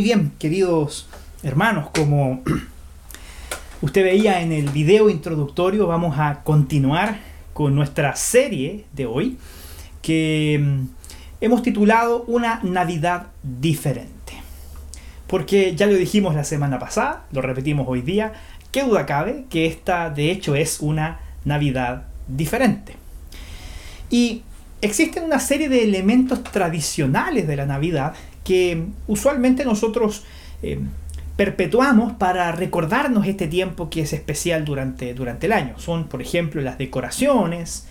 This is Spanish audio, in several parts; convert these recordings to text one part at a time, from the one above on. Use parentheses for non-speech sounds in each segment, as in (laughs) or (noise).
Bien, queridos hermanos, como usted veía en el video introductorio, vamos a continuar con nuestra serie de hoy que mm, hemos titulado Una Navidad diferente. Porque ya lo dijimos la semana pasada, lo repetimos hoy día, qué duda cabe que esta de hecho es una Navidad diferente. Y existen una serie de elementos tradicionales de la Navidad que usualmente nosotros eh, perpetuamos para recordarnos este tiempo que es especial durante, durante el año. Son, por ejemplo, las decoraciones,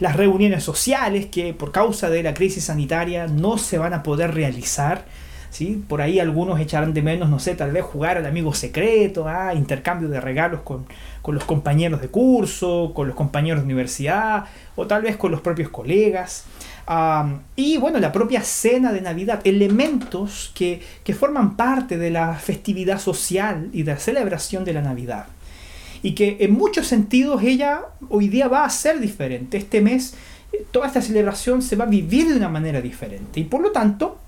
las reuniones sociales que por causa de la crisis sanitaria no se van a poder realizar. ¿sí? Por ahí algunos echarán de menos, no sé, tal vez jugar al amigo secreto, ¿ah? intercambio de regalos con, con los compañeros de curso, con los compañeros de universidad o tal vez con los propios colegas y bueno, la propia cena de Navidad, elementos que, forman parte de la festividad social y de la celebración de la Navidad. Y que en muchos sentidos ella hoy día va a ser diferente. Este mes eh, toda esta celebración se va a vivir de una manera diferente. Y por lo tanto,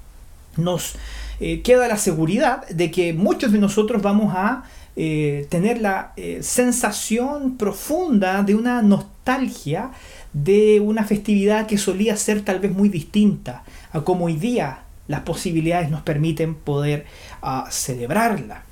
nos eh, queda la seguridad de que muchos de nosotros vamos a eh, tener la sensación profunda de una nostalgia de una festividad que solía ser tal vez muy distinta a como hoy día las posibilidades nos permiten poder ah, celebrarla.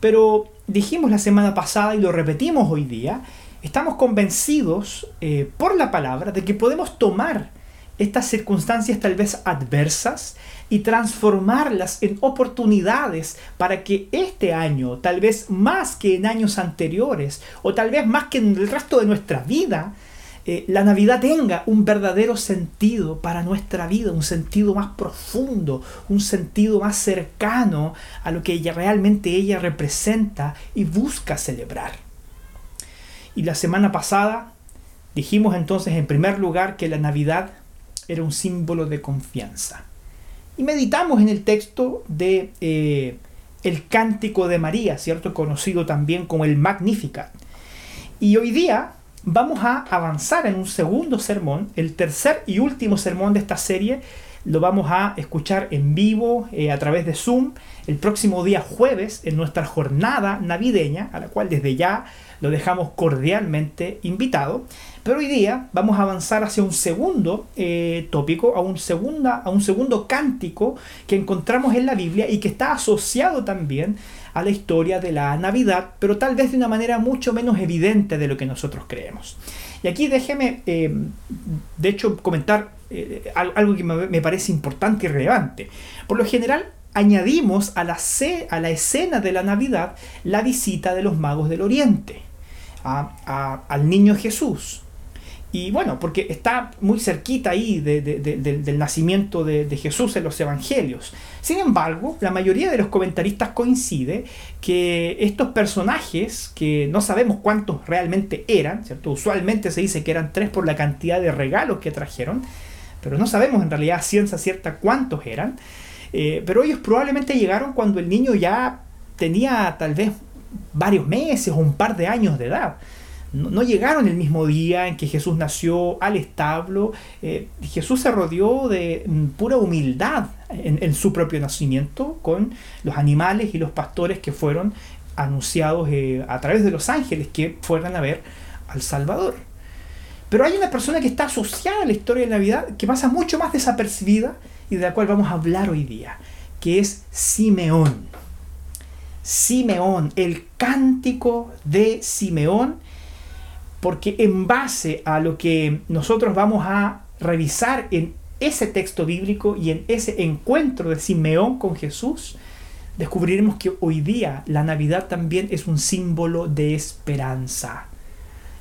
Pero dijimos la semana pasada y lo repetimos hoy día, estamos convencidos eh, por la palabra de que podemos tomar estas circunstancias tal vez adversas y transformarlas en oportunidades para que este año, tal vez más que en años anteriores, o tal vez más que en el resto de nuestra vida, eh, la Navidad tenga un verdadero sentido para nuestra vida, un sentido más profundo, un sentido más cercano a lo que realmente ella representa y busca celebrar. Y la semana pasada dijimos entonces en primer lugar que la Navidad era un símbolo de confianza. Y meditamos en el texto de eh, el Cántico de María, ¿cierto? Conocido también como el Magnificat. Y hoy día vamos a avanzar en un segundo sermón, el tercer y último sermón de esta serie. Lo vamos a escuchar en vivo eh, a través de Zoom el próximo día jueves en nuestra jornada navideña, a la cual desde ya lo dejamos cordialmente invitado. Pero hoy día vamos a avanzar hacia un segundo eh, tópico, a un, segunda, a un segundo cántico que encontramos en la Biblia y que está asociado también a la historia de la Navidad, pero tal vez de una manera mucho menos evidente de lo que nosotros creemos. Y aquí déjeme, eh, de hecho, comentar eh, algo que me parece importante y relevante. Por lo general, añadimos a la, a la escena de la Navidad la visita de los magos del Oriente al niño Jesús. Y bueno, porque está muy cerquita ahí del nacimiento de, Jesús en los evangelios. Sin embargo, la mayoría de los comentaristas coincide que estos personajes, que no sabemos cuántos realmente eran, ¿cierto? Usualmente se dice que eran tres por la cantidad de regalos que trajeron, pero no sabemos en realidad ciencia cierta cuántos eran. Eh, pero ellos probablemente llegaron cuando el niño ya tenía tal vez varios meses o un par de años de edad no, llegaron el mismo día en que Jesús nació al establo. Eh, Jesús se rodeó de mm, pura humildad en, su propio nacimiento con los animales y los pastores que fueron anunciados eh, a través de los ángeles que fueron a ver al Salvador. Pero hay una persona que está asociada a la historia de Navidad que pasa mucho más desapercibida y de la cual vamos a hablar hoy día, que es Simeón. Simeón, el cántico de Simeón porque en base a lo que nosotros vamos a revisar en ese texto bíblico y en ese encuentro de Simeón con Jesús, descubriremos que hoy día la Navidad también es un símbolo de esperanza.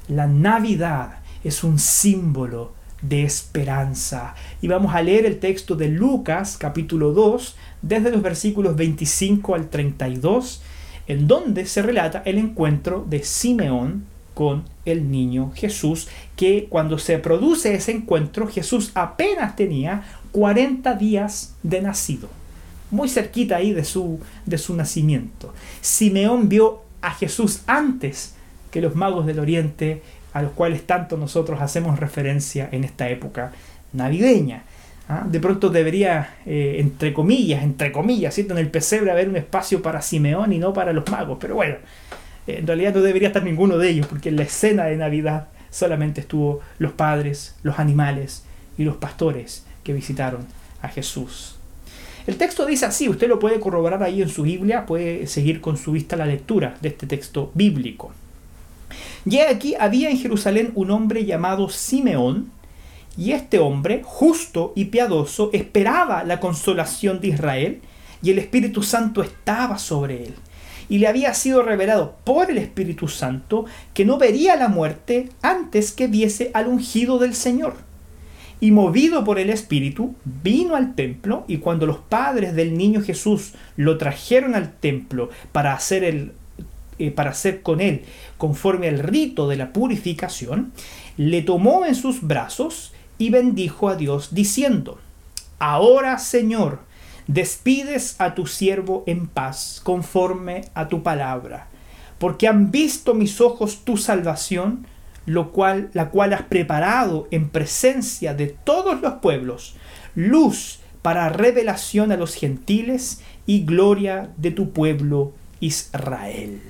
La Navidad es un símbolo de esperanza. Y vamos a leer el texto de Lucas capítulo 2, desde los versículos 25 al 32, en donde se relata el encuentro de Simeón con el niño Jesús, que cuando se produce ese encuentro, Jesús apenas tenía 40 días de nacido, muy cerquita ahí de su, de su nacimiento. Simeón vio a Jesús antes que los magos del Oriente, a los cuales tanto nosotros hacemos referencia en esta época navideña. ¿ah? De pronto debería, eh, entre comillas, entre comillas, ¿cierto? en el pesebre haber un espacio para Simeón y no para los magos. Pero bueno, en realidad no debería estar ninguno de ellos, porque en la escena de Navidad solamente estuvo los padres, los animales y los pastores que visitaron a Jesús. El texto dice así, usted lo puede corroborar ahí en su Biblia, puede seguir con su vista la lectura de este texto bíblico. Y aquí había en Jerusalén un hombre llamado Simeón, y este hombre, justo y piadoso, esperaba la consolación de Israel, y el Espíritu Santo estaba sobre él. Y le había sido revelado por el Espíritu Santo que no vería la muerte antes que viese al ungido del Señor. Y movido por el Espíritu, vino al templo, y cuando los padres del niño Jesús lo trajeron al templo para hacer el eh, para hacer con él conforme al rito de la purificación, le tomó en sus brazos y bendijo a Dios diciendo, Ahora Señor, despides a tu siervo en paz conforme a tu palabra, porque han visto mis ojos tu salvación, lo cual, la cual has preparado en presencia de todos los pueblos, luz para revelación a los gentiles y gloria de tu pueblo Israel.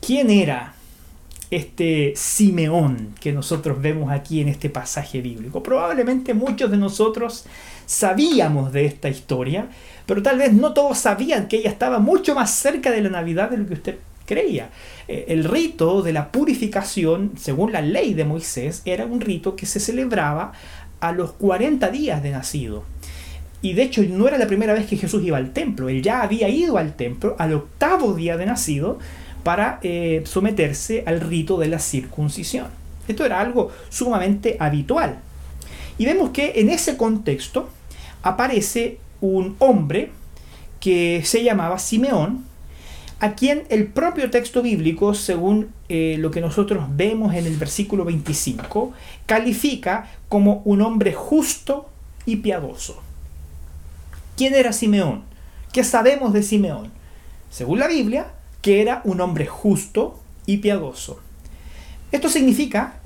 ¿Quién era este Simeón que nosotros vemos aquí en este pasaje bíblico? Probablemente muchos de nosotros sabíamos de esta historia, pero tal vez no todos sabían que ella estaba mucho más cerca de la Navidad de lo que usted creía. Eh, el rito de la purificación, según la ley de Moisés, era un rito que se celebraba a los 40 días de nacido. Y de hecho no era la primera vez que Jesús iba al templo, él ya había ido al templo al octavo día de nacido para eh, someterse al rito de la circuncisión. Esto era algo sumamente habitual. Y vemos que en ese contexto aparece un hombre que se llamaba Simeón, a quien el propio texto bíblico, según eh, lo que nosotros vemos en el versículo 25, califica como un hombre justo y piadoso. ¿Quién era Simeón? ¿Qué sabemos de Simeón? Según la Biblia, que era un hombre justo y piadoso. Esto significa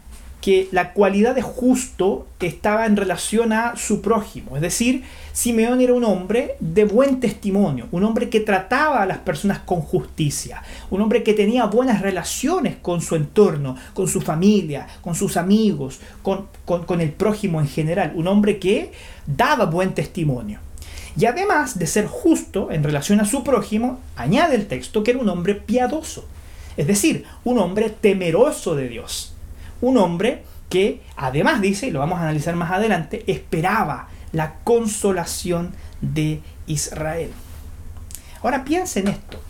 que la cualidad de justo estaba en relación a su prójimo. Es decir, Simeón era un hombre de buen testimonio, un hombre que trataba a las personas con justicia, un hombre que tenía buenas relaciones con su entorno, con su familia, con sus amigos, con, con el prójimo en general, un hombre que daba buen testimonio. Y además de ser justo en relación a su prójimo, añade el texto que era un hombre piadoso, es decir, un hombre temeroso de Dios, un hombre que además dice, y lo vamos a analizar más adelante, esperaba la consolación de Israel. Ahora piensa en esto.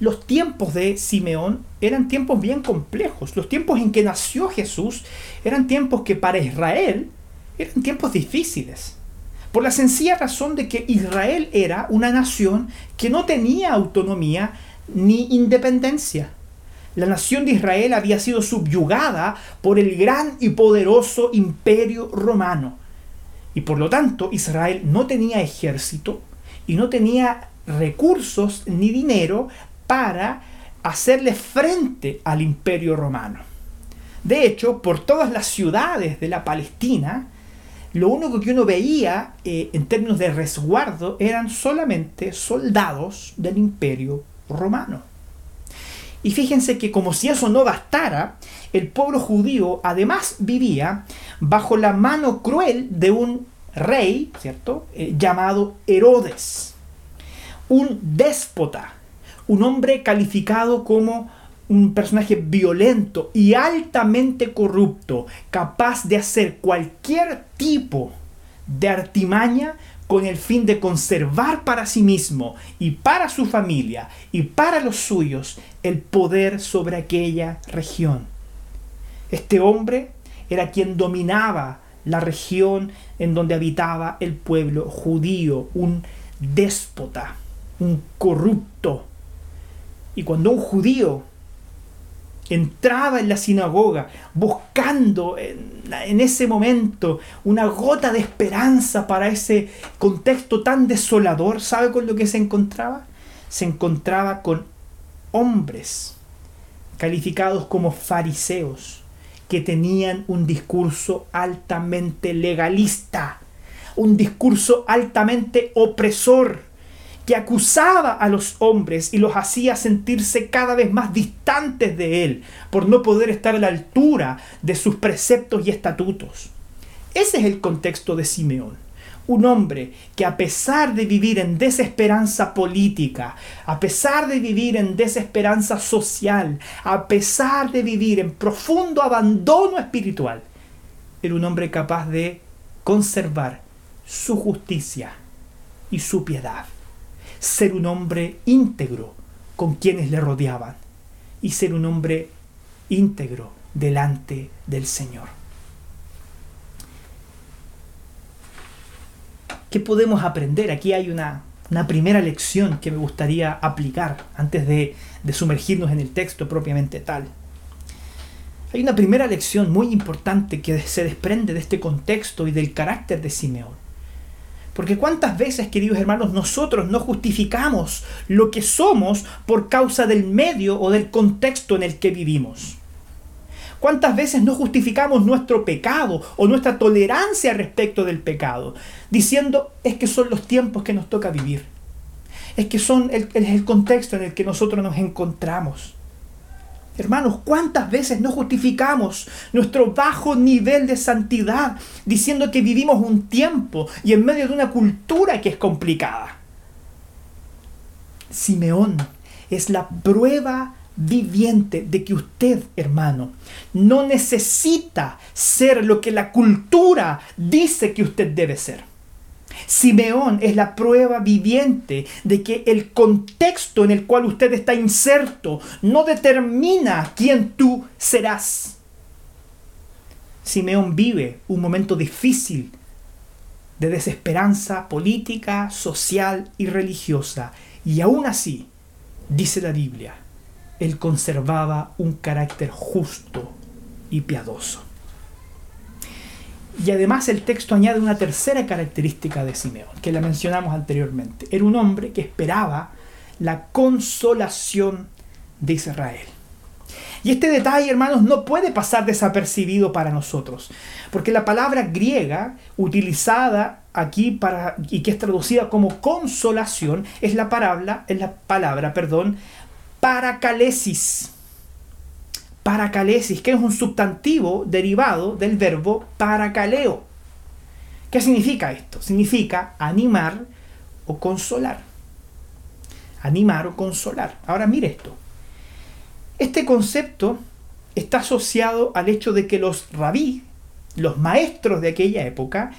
Los tiempos de Simeón eran tiempos bien complejos. Los tiempos en que nació Jesús eran tiempos que para Israel eran tiempos difíciles. Por la sencilla razón de que Israel era una nación que no tenía autonomía ni independencia. La nación de Israel había sido subyugada por el gran y poderoso imperio romano. Y por lo tanto Israel no tenía ejército y no tenía recursos ni dinero para hacerle frente al imperio romano. De hecho, por todas las ciudades de la Palestina, lo único que uno veía eh, en términos de resguardo eran solamente soldados del imperio romano. Y fíjense que como si eso no bastara, el pueblo judío además vivía bajo la mano cruel de un rey, ¿cierto? Eh, llamado Herodes, un déspota, un hombre calificado como un personaje violento y altamente corrupto, capaz de hacer cualquier tipo de artimaña con el fin de conservar para sí mismo y para su familia y para los suyos el poder sobre aquella región. Este hombre era quien dominaba la región en donde habitaba el pueblo judío, un déspota, un corrupto. Y cuando un judío entraba en la sinagoga buscando en, ese momento una gota de esperanza para ese contexto tan desolador. ¿Sabe con lo que se encontraba? Se encontraba con hombres calificados como fariseos, que tenían un discurso altamente legalista, un discurso altamente opresor, que acusaba a los hombres y los hacía sentirse cada vez más distantes de él por no poder estar a la altura de sus preceptos y estatutos. Ese es el contexto de Simeón un hombre que a pesar de vivir en desesperanza política, a pesar de vivir en desesperanza social, a pesar de vivir en profundo abandono espiritual, era un hombre capaz de conservar su justicia y su piedad, ser un hombre íntegro con quienes le rodeaban y ser un hombre íntegro delante del Señor. ¿Qué podemos aprender? Aquí hay una, primera lección que me gustaría aplicar antes de, de sumergirnos en el texto propiamente tal. Hay una primera lección muy importante que se desprende de este contexto y del carácter de Simeón. Porque cuántas veces, queridos hermanos, nosotros no justificamos lo que somos por causa del medio o del contexto en el que vivimos. ¿Cuántas veces no justificamos nuestro pecado o nuestra tolerancia respecto del pecado? Diciendo, es que son los tiempos que nos toca vivir. Es que son el, el contexto en el que nosotros nos encontramos. Hermanos, ¿cuántas veces no justificamos nuestro bajo nivel de santidad diciendo que vivimos un tiempo y en medio de una cultura que es complicada? Simeón es la prueba viviente de que usted, hermano, no necesita ser lo que la cultura dice que usted debe ser. Simeón es la prueba viviente de que el contexto en el cual usted está inserto no determina quién tú serás. Simeón vive un momento difícil de desesperanza política, social y religiosa. Y aún así, dice la Biblia, él conservaba un carácter justo y piadoso. Y además el texto añade una tercera característica de Simeón, que la mencionamos anteriormente. Era un hombre que esperaba la consolación de Israel. Y este detalle, hermanos, no puede pasar desapercibido para nosotros, porque la palabra griega utilizada aquí para y que es traducida como consolación es la palabra, es la palabra, perdón, paracalesis. Paracalesis, que es un sustantivo derivado del verbo paracaleo. ¿Qué significa esto? Significa animar o consolar. Animar o consolar. Ahora mire esto. Este concepto está asociado al hecho de que los rabí, los maestros de aquella época,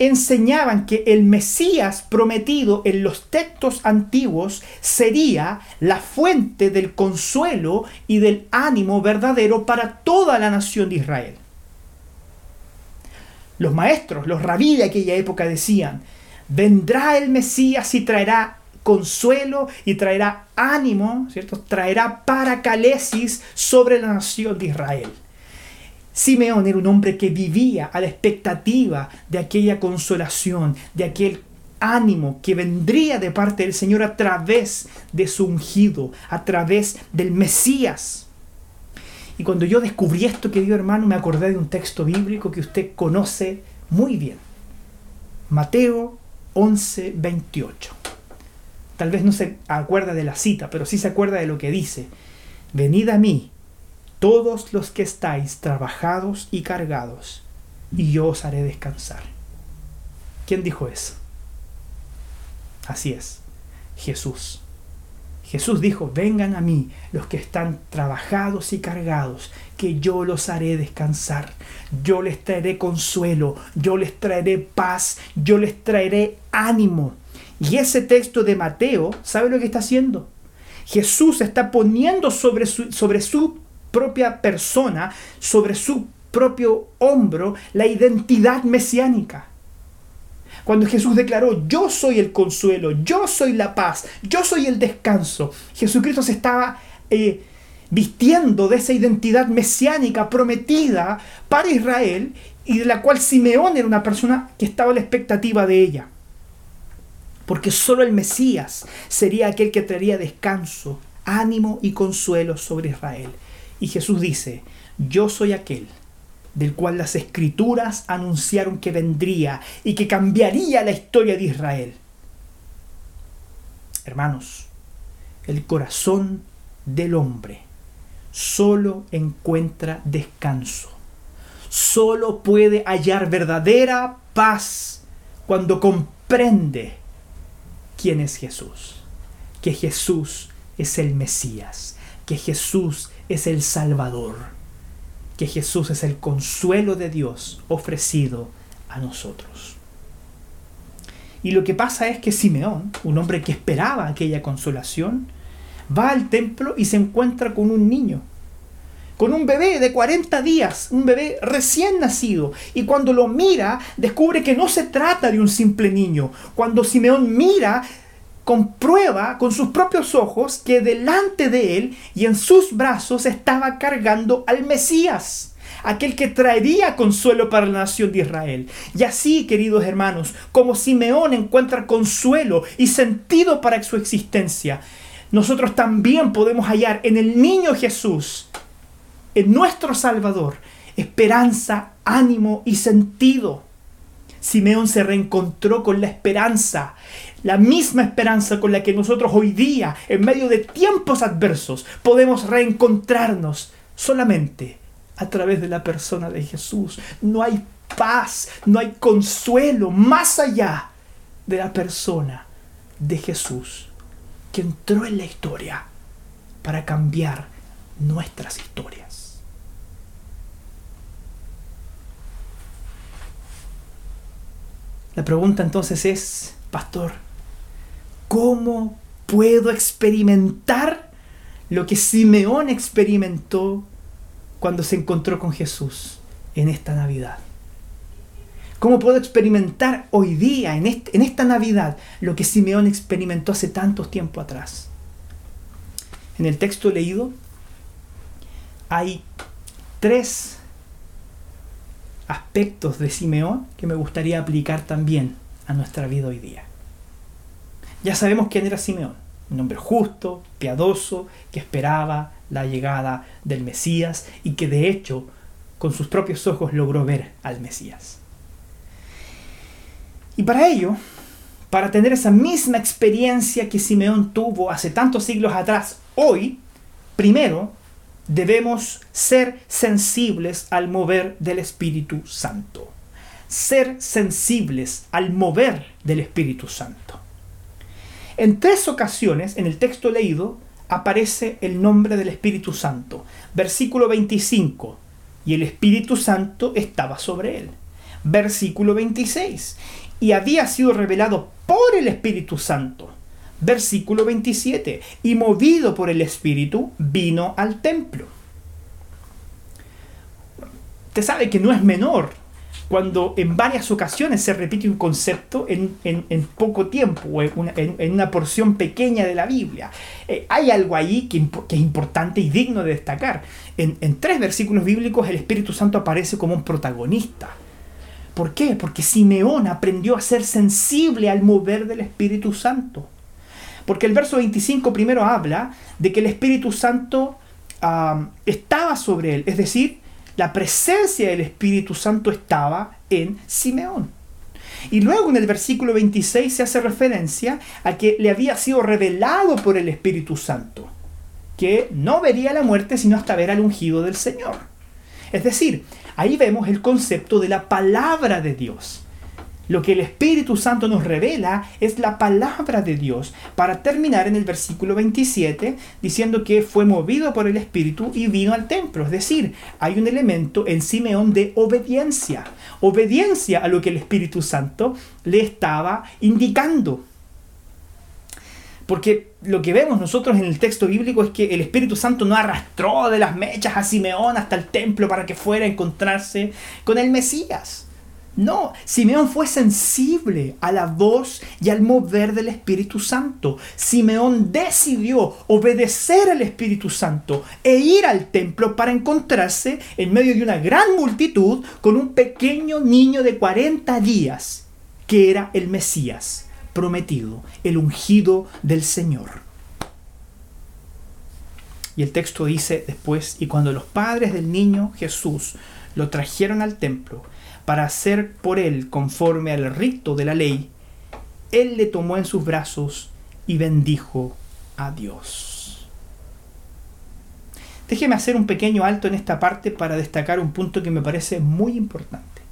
enseñaban que el Mesías prometido en los textos antiguos sería la fuente del consuelo y del ánimo verdadero para toda la nación de Israel. Los maestros, los rabí de aquella época decían, vendrá el Mesías y traerá consuelo y traerá ánimo, ¿cierto? Traerá paracalesis sobre la nación de Israel. Simeón era un hombre que vivía a la expectativa de aquella consolación, de aquel ánimo que vendría de parte del Señor a través de su ungido, a través del Mesías. Y cuando yo descubrí esto, querido hermano, me acordé de un texto bíblico que usted conoce muy bien. Mateo 11, 28. Tal vez no se acuerda de la cita, pero sí se acuerda de lo que dice. Venid a mí todos los que estáis trabajados y cargados, y yo os haré descansar. ¿Quién dijo eso? Así es, Jesús. Jesús dijo, vengan a mí los que están trabajados y cargados, que yo los haré descansar. Yo les traeré consuelo, yo les traeré paz, yo les traeré ánimo. Y ese texto de Mateo, ¿sabe lo que está haciendo? Jesús está poniendo sobre su, sobre su propia persona, sobre su propio hombro, la identidad mesiánica. Cuando Jesús declaró, yo soy el consuelo, yo soy la paz, yo soy el descanso, Jesucristo se estaba eh, vistiendo de esa identidad mesiánica prometida para Israel y de la cual Simeón era una persona que estaba a la expectativa de ella. Porque solo el Mesías sería aquel que traería descanso, ánimo y consuelo sobre Israel. Y Jesús dice, yo soy aquel del cual las escrituras anunciaron que vendría y que cambiaría la historia de Israel. Hermanos, el corazón del hombre solo encuentra descanso, solo puede hallar verdadera paz cuando comprende quién es Jesús, que Jesús es el Mesías, que Jesús es el Salvador, que Jesús es el consuelo de Dios ofrecido a nosotros. Y lo que pasa es que Simeón, un hombre que esperaba aquella consolación, va al templo y se encuentra con un niño, con un bebé de 40 días, un bebé recién nacido. Y cuando lo mira, descubre que no se trata de un simple niño. Cuando Simeón mira, comprueba con sus propios ojos que delante de él y en sus brazos estaba cargando al Mesías aquel que traería consuelo para la nación de Israel. Y así, queridos hermanos, como Simeón encuentra consuelo y sentido para su existencia, nosotros también podemos hallar en el niño Jesús, en nuestro Salvador, esperanza, ánimo y sentido. Simeón se reencontró con la esperanza, la misma esperanza con la que nosotros hoy día, en medio de tiempos adversos, podemos reencontrarnos solamente a través de la persona de Jesús. No hay paz, no hay consuelo más allá de la persona de Jesús que entró en la historia para cambiar nuestras historias. La pregunta entonces es, pastor, ¿cómo puedo experimentar lo que Simeón experimentó cuando se encontró con Jesús en esta Navidad? ¿Cómo puedo experimentar hoy día, en, esta Navidad, lo que Simeón experimentó hace tantos tiempo atrás? En el texto leído hay tres aspectos de Simeón que me gustaría aplicar también a nuestra vida hoy día. Ya sabemos quién era Simeón, un hombre justo, piadoso, que esperaba la llegada del Mesías y que de hecho con sus propios ojos logró ver al Mesías. Y para ello, para tener esa misma experiencia que Simeón tuvo hace tantos siglos atrás, hoy, primero, debemos ser sensibles al mover del Espíritu Santo. Ser sensibles al mover del Espíritu Santo. En tres ocasiones en el texto leído aparece el nombre del Espíritu Santo. Versículo 25. Y el Espíritu Santo estaba sobre él. Versículo 26. Y había sido revelado por el Espíritu Santo. Versículo 27. Y movido por el Espíritu, vino al templo. Usted sabe que no es menor cuando en varias ocasiones se repite un concepto en, poco tiempo o en una, porción pequeña de la Biblia. Eh, hay algo ahí que, que, es importante y digno de destacar. En, tres versículos bíblicos el Espíritu Santo aparece como un protagonista. ¿Por qué? Porque Simeón aprendió a ser sensible al mover del Espíritu Santo. Porque el verso 25 primero habla de que el Espíritu Santo estaba sobre él, es decir, la presencia del Espíritu Santo estaba en Simeón. Y luego en el versículo 26 se hace referencia a que le había sido revelado por el Espíritu Santo, que no vería la muerte sino hasta ver al ungido del Señor. Es decir, ahí vemos el concepto de la palabra de Dios. Lo que el Espíritu Santo nos revela es la palabra de Dios, para terminar en el versículo 27 diciendo que fue movido por el Espíritu y vino al templo. Es decir, hay un elemento en Simeón de obediencia, obediencia a lo que el Espíritu Santo le estaba indicando. Porque lo que vemos nosotros en el texto bíblico es que el Espíritu Santo no arrastró de las mechas a Simeón hasta el templo para que fuera a encontrarse con el Mesías. No, Simeón fue sensible a la voz y al mover del Espíritu Santo. Simeón decidió obedecer al Espíritu Santo e ir al templo para encontrarse en medio de una gran multitud con un pequeño niño de 40 días, que era el Mesías prometido, el ungido del Señor. Y el texto dice después, y cuando los padres del niño Jesús lo trajeron al templo para hacer por él conforme al rito de la ley, él le tomó en sus brazos y bendijo a Dios. Déjeme hacer un pequeño alto en esta parte para destacar un punto que me parece muy importante.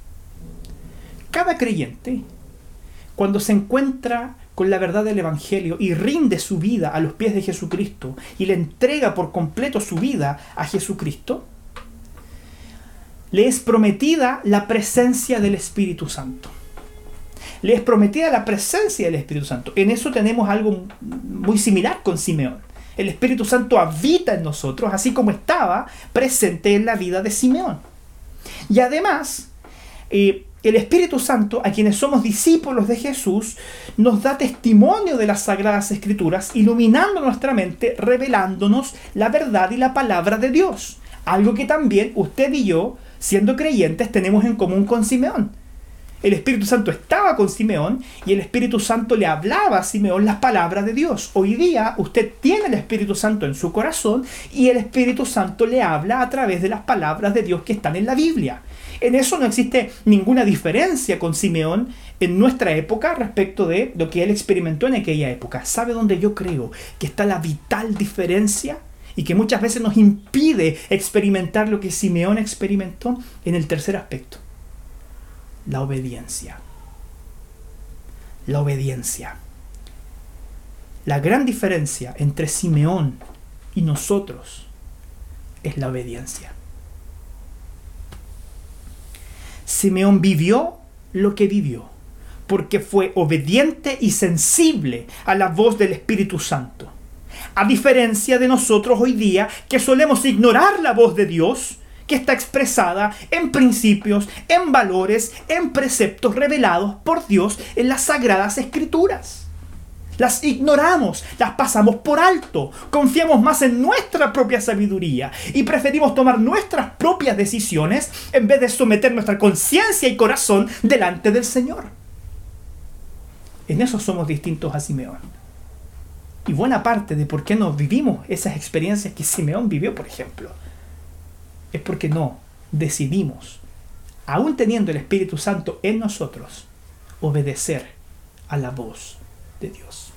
Cada creyente, cuando se encuentra con la verdad del Evangelio y rinde su vida a los pies de Jesucristo y le entrega por completo su vida a Jesucristo, le es prometida la presencia del Espíritu Santo. Le es prometida la presencia del Espíritu Santo. En eso tenemos algo muy similar con Simeón. El Espíritu Santo habita en nosotros, así como estaba presente en la vida de Simeón. Y además, eh, el Espíritu Santo, a quienes somos discípulos de Jesús, nos da testimonio de las sagradas escrituras, iluminando nuestra mente, revelándonos la verdad y la palabra de Dios. Algo que también usted y yo, siendo creyentes, tenemos en común con Simeón. El Espíritu Santo estaba con Simeón y el Espíritu Santo le hablaba a Simeón las palabras de Dios. Hoy día usted tiene el Espíritu Santo en su corazón y el Espíritu Santo le habla a través de las palabras de Dios que están en la Biblia. En eso no existe ninguna diferencia con Simeón en nuestra época respecto de lo que él experimentó en aquella época. ¿Sabe dónde yo creo que está la vital diferencia? Y que muchas veces nos impide experimentar lo que Simeón experimentó en el tercer aspecto. La obediencia. La obediencia. La gran diferencia entre Simeón y nosotros es la obediencia. Simeón vivió lo que vivió, porque fue obediente y sensible a la voz del Espíritu Santo. A diferencia de nosotros hoy día, que solemos ignorar la voz de Dios, que está expresada en principios, en valores, en preceptos revelados por Dios en las sagradas escrituras las ignoramos, las pasamos por alto, confiamos más en nuestra propia sabiduría y preferimos tomar nuestras propias decisiones en vez de someter nuestra conciencia y corazón delante del Señor. En eso somos distintos a Simeón. Y buena parte de por qué no vivimos esas experiencias que Simeón vivió, por ejemplo, es porque no decidimos, aún teniendo el Espíritu Santo en nosotros, obedecer a la voz de Dios.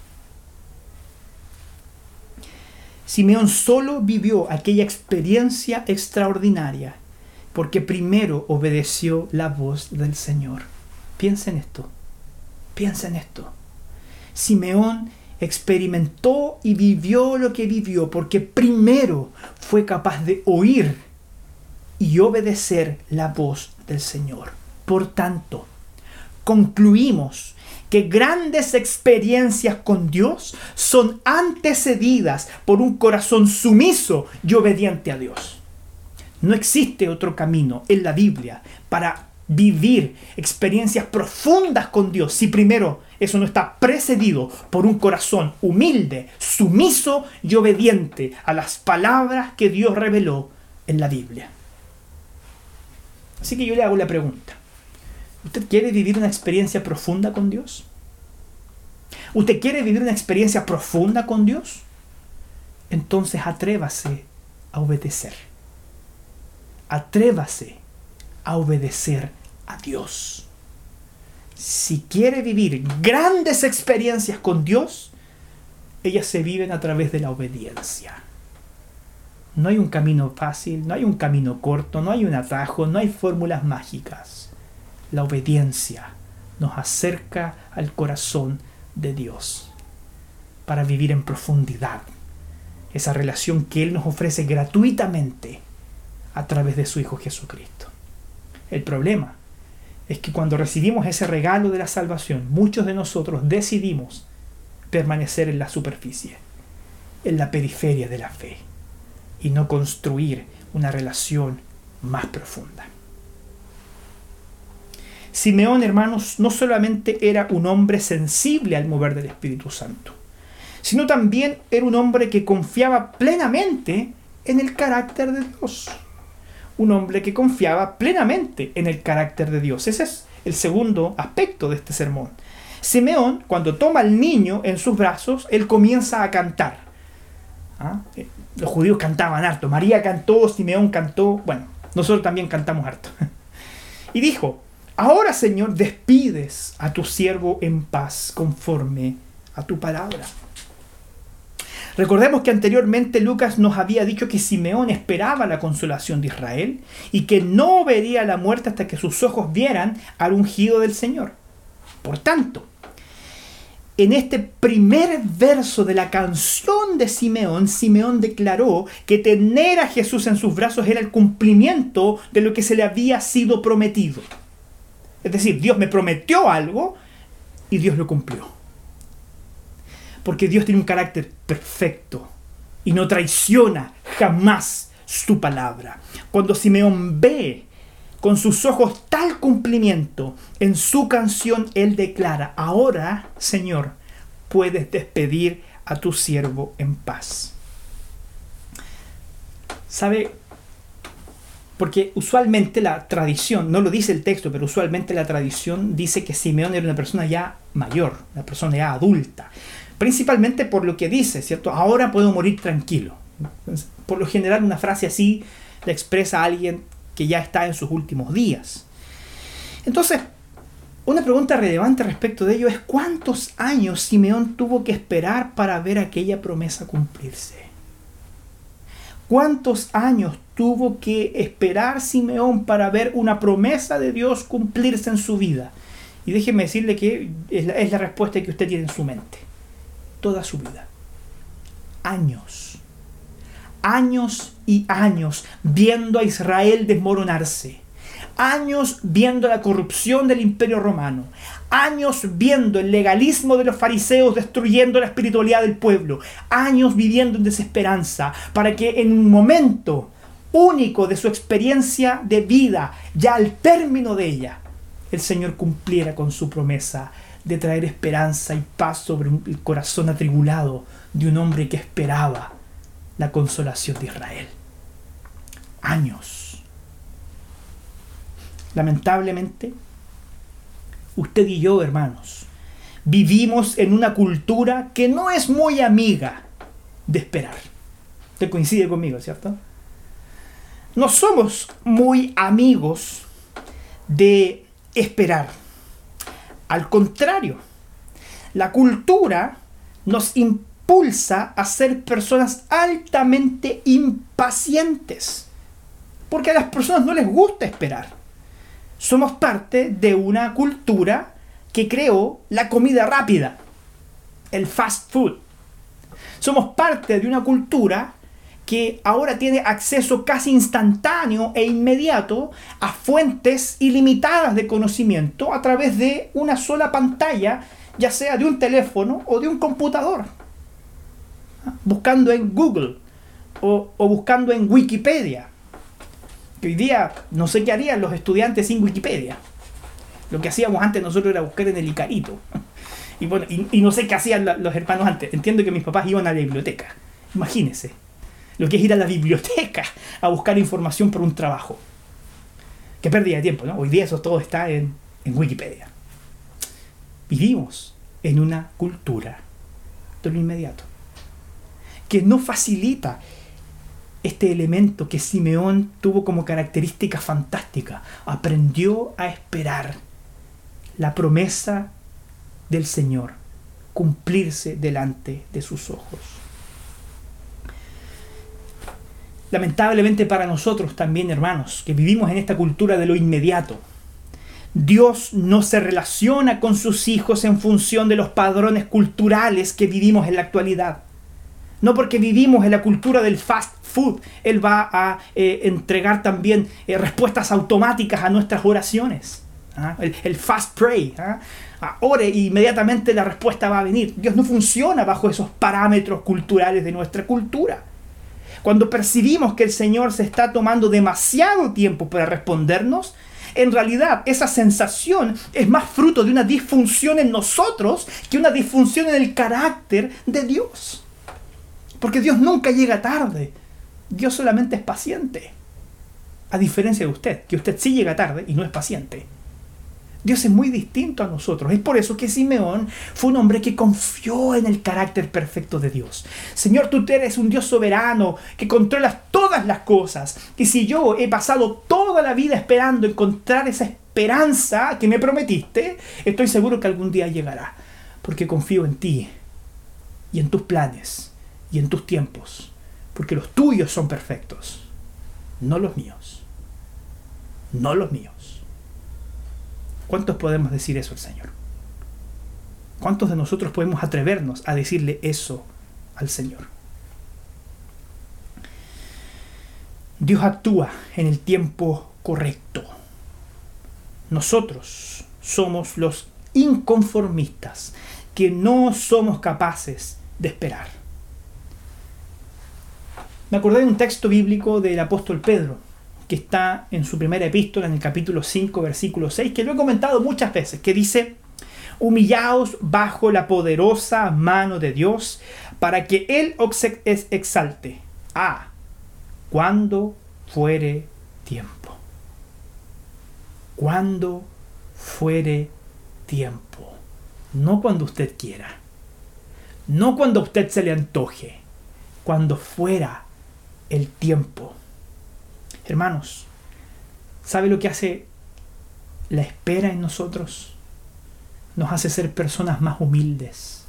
Simeón solo vivió aquella experiencia extraordinaria porque primero obedeció la voz del Señor. Piensa en esto, piensa en esto. Simeón experimentó y vivió lo que vivió porque primero fue capaz de oír y obedecer la voz del Señor. Por tanto, concluimos que grandes experiencias con Dios son antecedidas por un corazón sumiso y obediente a Dios. No existe otro camino en la Biblia para vivir experiencias profundas con Dios si primero eso no está precedido por un corazón humilde, sumiso y obediente a las palabras que Dios reveló en la Biblia. Así que yo le hago la pregunta. ¿Usted quiere vivir una experiencia profunda con Dios? ¿Usted quiere vivir una experiencia profunda con Dios? Entonces atrévase a obedecer. Atrévase a obedecer a Dios. Si quiere vivir grandes experiencias con Dios, ellas se viven a través de la obediencia. No hay un camino fácil, no hay un camino corto, no hay un atajo, no hay fórmulas mágicas la obediencia nos acerca al corazón de Dios para vivir en profundidad esa relación que Él nos ofrece gratuitamente a través de su Hijo Jesucristo. El problema es que cuando recibimos ese regalo de la salvación, muchos de nosotros decidimos permanecer en la superficie, en la periferia de la fe, y no construir una relación más profunda. Simeón, hermanos, no solamente era un hombre sensible al mover del Espíritu Santo, sino también era un hombre que confiaba plenamente en el carácter de Dios. Un hombre que confiaba plenamente en el carácter de Dios. Ese es el segundo aspecto de este sermón. Simeón, cuando toma al niño en sus brazos, él comienza a cantar. ¿Ah? Eh, los judíos cantaban harto. María cantó, Simeón cantó. Bueno, Nosotros también cantamos harto. (laughs) Y dijo, ahora Señor, despides a tu siervo en paz conforme a tu palabra. Recordemos que anteriormente Lucas nos había dicho que Simeón esperaba la consolación de Israel y que no vería la muerte hasta que sus ojos vieran al ungido del Señor. Por tanto, en este primer verso de la canción de Simeón, Simeón declaró que tener a Jesús en sus brazos era el cumplimiento de lo que se le había sido prometido. Es decir, Dios me prometió algo y Dios lo cumplió porque Dios tiene un carácter perfecto y no traiciona jamás su palabra. Cuando Simeón ve con sus ojos tal cumplimiento en su canción, él declara, ahora, Señor, puedes despedir a tu siervo en paz. ¿Sabe? Porque usualmente la tradición, no lo dice el texto, pero usualmente la tradición dice que Simeón era una persona ya mayor, una persona ya adulta principalmente por lo que dice, ¿cierto? Ahora puedo morir tranquilo. Por lo general una frase así le expresa a alguien que ya está en sus últimos días. Entonces, una pregunta relevante respecto de ello es cuántos años Simeón tuvo que esperar para ver aquella promesa cumplirse. ¿Cuántos años tuvo que esperar Simeón para ver una promesa de Dios cumplirse en su vida? Y déjeme decirle que la, es la respuesta que usted tiene en su mente toda su vida. Años. Años y años viendo a Israel desmoronarse. Años viendo la corrupción del imperio romano. Años viendo el legalismo de los fariseos destruyendo la espiritualidad del pueblo. Años viviendo en desesperanza para que en un momento único de su experiencia de vida, ya al término de ella, el Señor cumpliera con su promesa de traer esperanza y paz sobre el corazón atribulado de un hombre que esperaba la consolación de Israel. Años. Lamentablemente, usted y yo, hermanos, vivimos en una cultura que no es muy amiga de esperar. Usted coincide conmigo, ¿cierto? No somos muy amigos de esperar. Al contrario, la cultura nos impulsa a ser personas altamente impacientes, porque a las personas no les gusta esperar. Somos parte de una cultura que creó la comida rápida, el fast food. Somos parte de una cultura que ahora tiene acceso casi instantáneo e inmediato a fuentes ilimitadas de conocimiento a través de una sola pantalla, ya sea de un teléfono o de un computador. Buscando en Google o, buscando en Wikipedia. hoy día no sé qué harían los estudiantes sin Wikipedia. Lo que hacíamos antes nosotros era buscar en el Icarito. (laughs) Y, bueno, y, no sé qué hacían los hermanos antes. Entiendo que mis papás iban a la biblioteca. Imagínense lo que es ir a la biblioteca a buscar información por un trabajo. Qué pérdida de tiempo, ¿no? Hoy día eso todo está en, en Wikipedia. Vivimos en una cultura de lo inmediato, que no facilita este elemento que Simeón tuvo como característica fantástica. Aprendió a esperar la promesa del Señor cumplirse delante de sus ojos. Lamentablemente para nosotros también, hermanos, que vivimos en esta cultura de lo inmediato. Dios no se relaciona con sus hijos en función de los padrones culturales que vivimos en la actualidad. No porque vivimos en la cultura del fast food, Él va a eh, entregar también eh, respuestas automáticas a nuestras oraciones. ¿ah? El, fast pray. ¿ah? ah ore y inmediatamente la respuesta va a venir. Dios no funciona bajo esos parámetros culturales de nuestra cultura. Cuando percibimos que el Señor se está tomando demasiado tiempo para respondernos, en realidad esa sensación es más fruto de una disfunción en nosotros que una disfunción en el carácter de Dios. Porque Dios nunca llega tarde. Dios solamente es paciente. A diferencia de usted, que usted sí llega tarde y no es paciente. Dios es muy distinto a nosotros. Es por eso que Simeón fue un hombre que confió en el carácter perfecto de Dios. Señor, tú eres un Dios soberano que controlas todas las cosas. Y si yo he pasado toda la vida esperando encontrar esa esperanza que me prometiste, estoy seguro que algún día llegará. Porque confío en ti y en tus planes y en tus tiempos. Porque los tuyos son perfectos, no los míos. No los míos. ¿Cuántos podemos decir eso al Señor? ¿Cuántos de nosotros podemos atrevernos a decirle eso al Señor? Dios actúa en el tiempo correcto. Nosotros somos los inconformistas que no somos capaces de esperar. Me acordé de un texto bíblico del apóstol Pedro, que está en su primera epístola, en el capítulo 5, versículo 6, que lo he comentado muchas veces, que dice, humillaos bajo la poderosa mano de Dios para que Él os exalte. Ah, cuando fuere tiempo. Cuando fuere tiempo. No cuando usted quiera. No cuando a usted se le antoje. Cuando fuera el tiempo. Hermanos, ¿sabe lo que hace la espera en nosotros? Nos hace ser personas más humildes.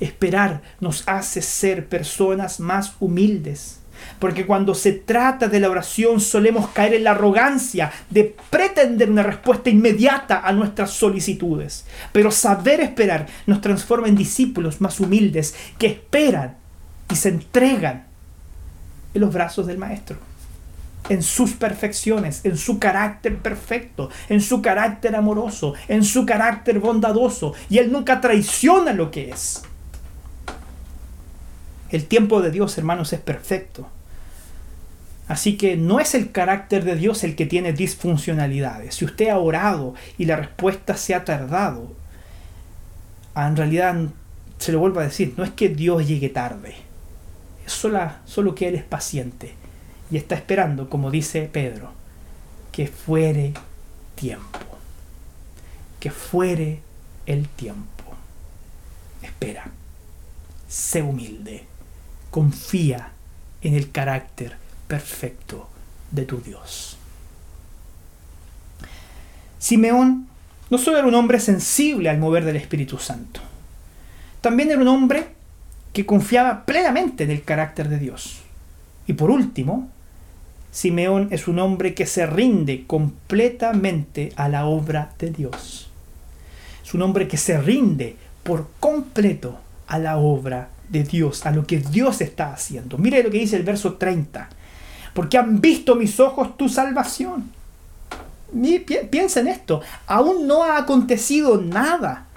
Esperar nos hace ser personas más humildes. Porque cuando se trata de la oración solemos caer en la arrogancia de pretender una respuesta inmediata a nuestras solicitudes. Pero saber esperar nos transforma en discípulos más humildes que esperan y se entregan en los brazos del Maestro en sus perfecciones, en su carácter perfecto, en su carácter amoroso, en su carácter bondadoso. Y Él nunca traiciona lo que es. El tiempo de Dios, hermanos, es perfecto. Así que no es el carácter de Dios el que tiene disfuncionalidades. Si usted ha orado y la respuesta se ha tardado, en realidad, se lo vuelvo a decir, no es que Dios llegue tarde. Es solo, solo que Él es paciente y está esperando, como dice Pedro, que fuere tiempo. Que fuere el tiempo. Espera. Sé humilde. Confía en el carácter perfecto de tu Dios. Simeón no solo era un hombre sensible al mover del Espíritu Santo, también era un hombre que confiaba plenamente en el carácter de Dios. Y por último, Simeón es un hombre que se rinde completamente a la obra de Dios. Es un hombre que se rinde por completo a la obra de Dios, a lo que Dios está haciendo. Mire lo que dice el verso 30. Porque han visto mis ojos tu salvación. Piensa en esto. Aún no ha acontecido nada.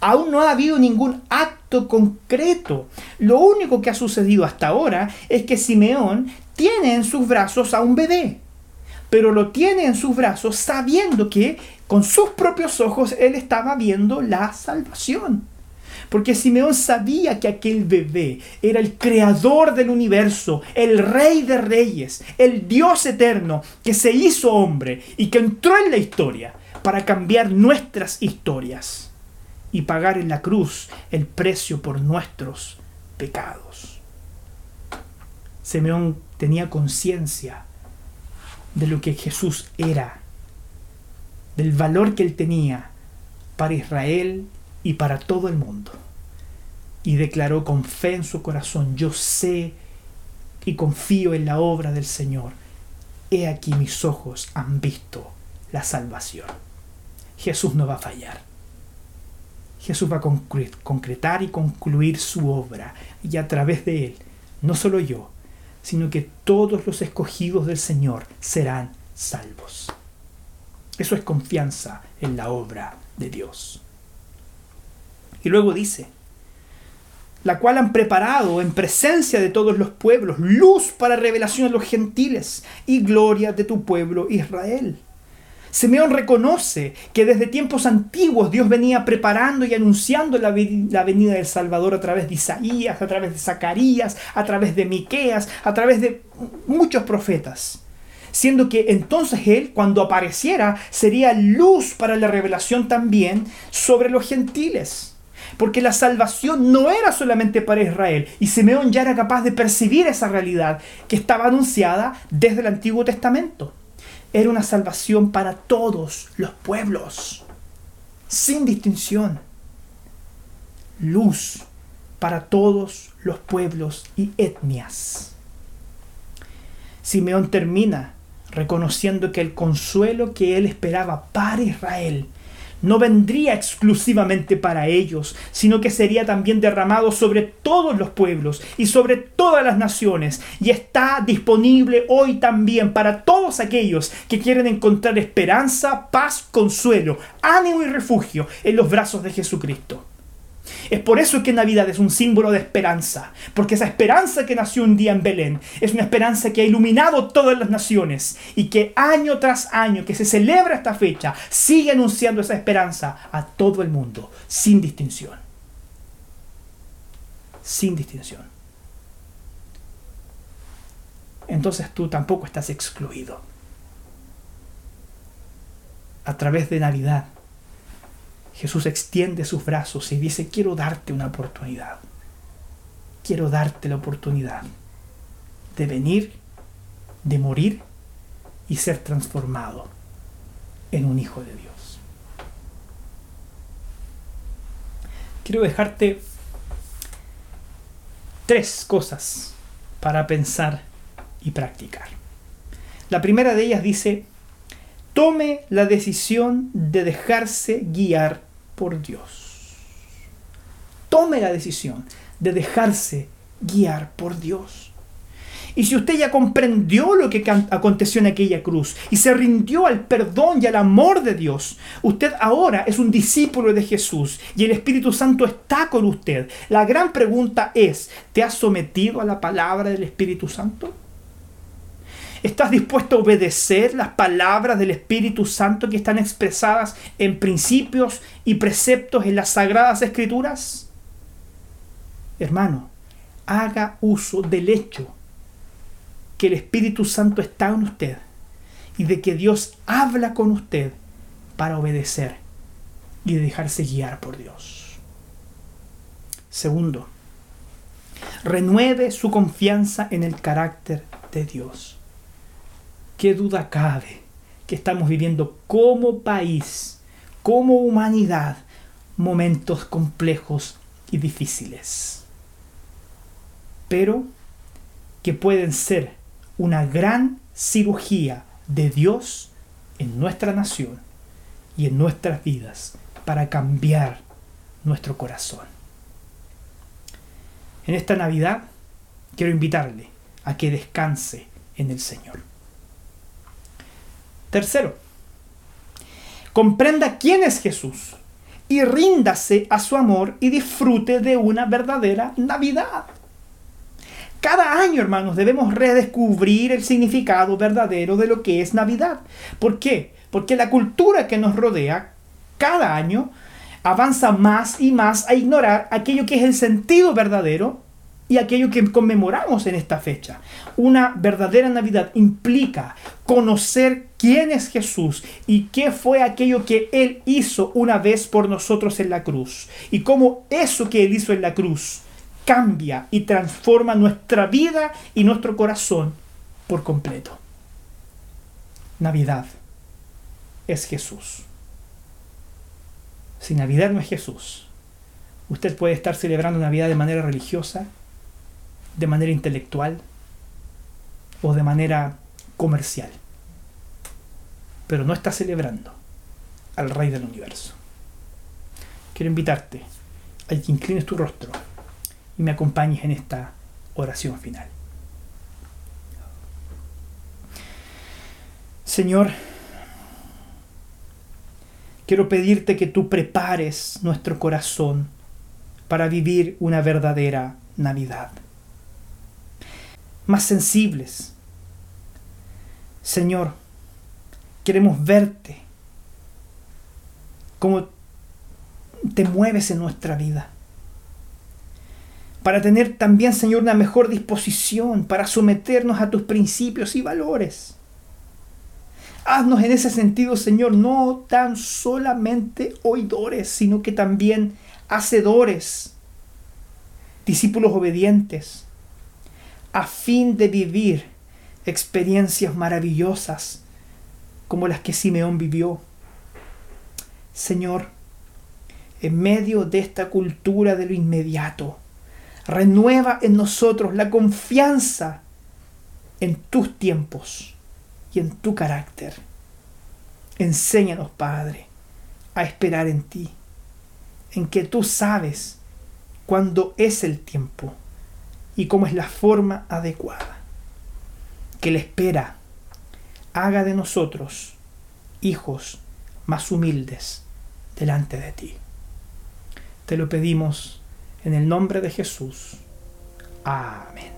Aún no ha habido ningún acto concreto. Lo único que ha sucedido hasta ahora es que Simeón tiene en sus brazos a un bebé, pero lo tiene en sus brazos sabiendo que con sus propios ojos él estaba viendo la salvación. Porque Simeón sabía que aquel bebé era el creador del universo, el rey de reyes, el Dios eterno que se hizo hombre y que entró en la historia para cambiar nuestras historias y pagar en la cruz el precio por nuestros pecados. Simeón tenía conciencia de lo que Jesús era, del valor que él tenía para Israel y para todo el mundo. Y declaró con fe en su corazón, yo sé y confío en la obra del Señor. He aquí mis ojos han visto la salvación. Jesús no va a fallar. Jesús va a concretar y concluir su obra. Y a través de él, no solo yo, sino que todos los escogidos del Señor serán salvos. Eso es confianza en la obra de Dios. Y luego dice, la cual han preparado en presencia de todos los pueblos luz para revelación a los gentiles y gloria de tu pueblo Israel. Simeón reconoce que desde tiempos antiguos Dios venía preparando y anunciando la, venida del Salvador a través de Isaías, a través de Zacarías, a través de Miqueas, a través de muchos profetas. siendo que entonces Él, cuando apareciera, sería luz para la revelación también sobre los gentiles. Porque la salvación no era solamente para Israel, y Simeón ya era capaz de percibir esa realidad que estaba anunciada desde el Antiguo Testamento. Era una salvación para todos los pueblos, sin distinción. Luz para todos los pueblos y etnias. Simeón termina reconociendo que el consuelo que él esperaba para Israel no vendría exclusivamente para ellos, sino que sería también derramado sobre todos los pueblos y sobre todas las naciones, y está disponible hoy también para todos aquellos que quieren encontrar esperanza, paz, consuelo, ánimo y refugio en los brazos de Jesucristo. Es por eso que Navidad es un símbolo de esperanza, porque esa esperanza que nació un día en Belén es una esperanza que ha iluminado todas las naciones y que año tras año que se celebra esta fecha sigue anunciando esa esperanza a todo el mundo, sin distinción. Sin distinción. Entonces tú tampoco estás excluido. A través de Navidad Jesús extiende sus brazos y dice, quiero darte una oportunidad. Quiero darte la oportunidad de venir, de morir y ser transformado en un hijo de Dios. Quiero dejarte tres cosas para pensar y practicar. La primera de ellas dice, tome la decisión de dejarse guiar por Dios. Tome la decisión de dejarse guiar por Dios. Y si usted ya comprendió lo que aconteció en aquella cruz y se rindió al perdón y al amor de Dios, usted ahora es un discípulo de Jesús y el Espíritu Santo está con usted. La gran pregunta es, ¿te has sometido a la palabra del Espíritu Santo? ¿Estás dispuesto a obedecer las palabras del Espíritu Santo que están expresadas en principios y preceptos en las sagradas escrituras? Hermano, haga uso del hecho que el Espíritu Santo está en usted y de que Dios habla con usted para obedecer y dejarse guiar por Dios. Segundo, renueve su confianza en el carácter de Dios qué duda cabe que estamos viviendo como país, como humanidad, momentos complejos y difíciles. Pero que pueden ser una gran cirugía de Dios en nuestra nación y en nuestras vidas para cambiar nuestro corazón. En esta Navidad quiero invitarle a que descanse en el Señor. Tercero, comprenda quién es Jesús y ríndase a su amor y disfrute de una verdadera Navidad. Cada año, hermanos, debemos redescubrir el significado verdadero de lo que es Navidad. ¿Por qué? Porque la cultura que nos rodea cada año avanza más y más a ignorar aquello que es el sentido verdadero y aquello que conmemoramos en esta fecha. Una verdadera Navidad implica conocer quién es Jesús y qué fue aquello que Él hizo una vez por nosotros en la cruz. Y cómo eso que Él hizo en la cruz cambia y transforma nuestra vida y nuestro corazón por completo. Navidad es Jesús. Si Navidad no es Jesús, usted puede estar celebrando Navidad de manera religiosa, de manera intelectual o de manera comercial. Pero no está celebrando al Rey del Universo. Quiero invitarte a que inclines tu rostro y me acompañes en esta oración final. Señor, quiero pedirte que tú prepares nuestro corazón para vivir una verdadera Navidad más sensibles. Señor, queremos verte, cómo te mueves en nuestra vida. Para tener también, Señor, una mejor disposición para someternos a tus principios y valores. Haznos en ese sentido, Señor, no tan solamente oidores, sino que también hacedores, discípulos obedientes, a fin de vivir experiencias maravillosas como las que Simeón vivió. Señor, en medio de esta cultura de lo inmediato, renueva en nosotros la confianza en tus tiempos y en tu carácter. Enséñanos, Padre, a esperar en ti, en que tú sabes cuándo es el tiempo y cómo es la forma adecuada. Que la espera haga de nosotros hijos más humildes delante de ti. Te lo pedimos en el nombre de Jesús. Amén.